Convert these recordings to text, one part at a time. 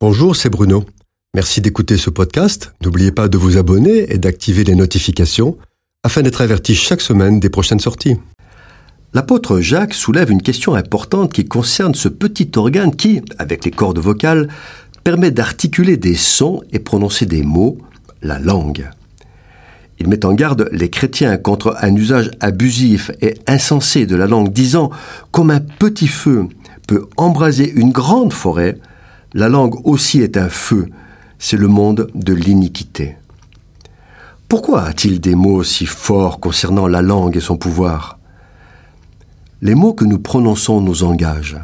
Bonjour, c'est Bruno. Merci d'écouter ce podcast. N'oubliez pas de vous abonner et d'activer les notifications afin d'être averti chaque semaine des prochaines sorties. L'apôtre Jacques soulève une question importante qui concerne ce petit organe qui, avec les cordes vocales, permet d'articuler des sons et prononcer des mots, la langue. Il met en garde les chrétiens contre un usage abusif et insensé de la langue, disant Comme un petit feu peut embraser une grande forêt, la langue aussi est un feu, c'est le monde de l'iniquité. Pourquoi a-t-il des mots si forts concernant la langue et son pouvoir? Les mots que nous prononçons nous engagent.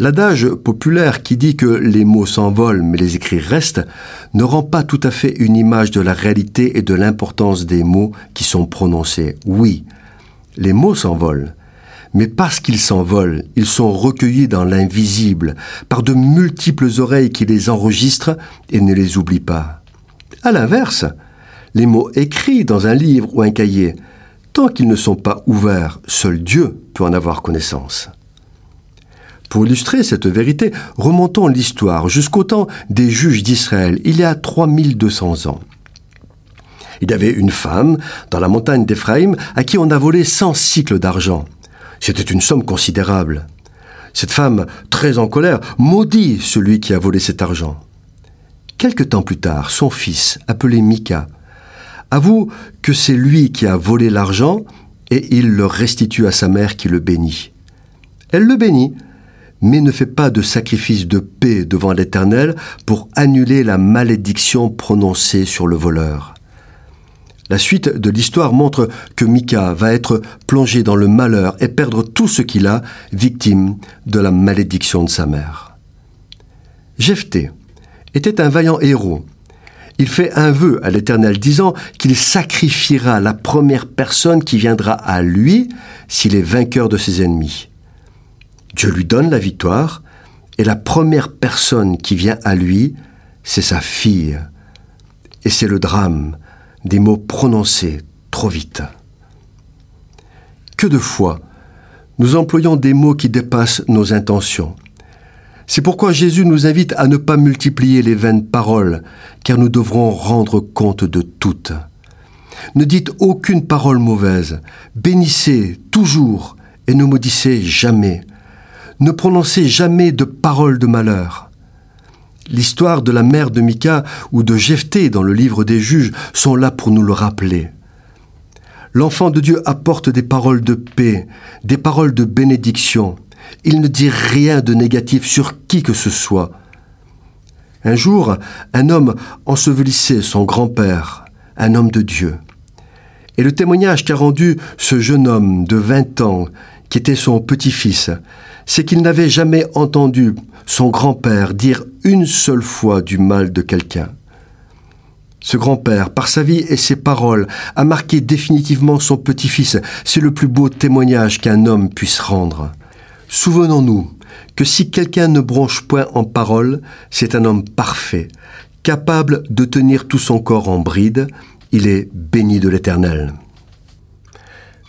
L'adage populaire qui dit que les mots s'envolent mais les écrits restent ne rend pas tout à fait une image de la réalité et de l'importance des mots qui sont prononcés. Oui, les mots s'envolent, mais parce qu'ils s'envolent, ils sont recueillis dans l'invisible par de multiples oreilles qui les enregistrent et ne les oublient pas. À l'inverse, les mots écrits dans un livre ou un cahier, tant qu'ils ne sont pas ouverts, seul Dieu peut en avoir connaissance. Pour illustrer cette vérité, remontons l'histoire jusqu'au temps des juges d'Israël, il y a 3200 ans. Il y avait une femme dans la montagne d'Éphraïm à qui on a volé 100 cycles d'argent. C'était une somme considérable. Cette femme, très en colère, maudit celui qui a volé cet argent. Quelque temps plus tard, son fils, appelé Mika, avoue que c'est lui qui a volé l'argent et il le restitue à sa mère qui le bénit. Elle le bénit, mais ne fait pas de sacrifice de paix devant l'Éternel pour annuler la malédiction prononcée sur le voleur. La suite de l'histoire montre que Mika va être plongé dans le malheur et perdre tout ce qu'il a, victime de la malédiction de sa mère. Jephthé était un vaillant héros. Il fait un vœu à l'Éternel disant qu'il sacrifiera la première personne qui viendra à lui s'il est vainqueur de ses ennemis. Dieu lui donne la victoire et la première personne qui vient à lui, c'est sa fille. Et c'est le drame des mots prononcés trop vite. Que de fois nous employons des mots qui dépassent nos intentions. C'est pourquoi Jésus nous invite à ne pas multiplier les vaines paroles, car nous devrons rendre compte de toutes. Ne dites aucune parole mauvaise, bénissez toujours et ne maudissez jamais. Ne prononcez jamais de paroles de malheur. L'histoire de la mère de Mika ou de Jephthé dans le livre des juges sont là pour nous le rappeler. L'enfant de Dieu apporte des paroles de paix, des paroles de bénédiction. Il ne dit rien de négatif sur qui que ce soit. Un jour, un homme ensevelissait son grand-père, un homme de Dieu. Et le témoignage qu'a rendu ce jeune homme de vingt ans, qui était son petit-fils, c'est qu'il n'avait jamais entendu son grand-père dire une seule fois du mal de quelqu'un. Ce grand-père, par sa vie et ses paroles, a marqué définitivement son petit-fils. C'est le plus beau témoignage qu'un homme puisse rendre. Souvenons-nous que si quelqu'un ne bronche point en parole, c'est un homme parfait, capable de tenir tout son corps en bride. Il est béni de l'Éternel.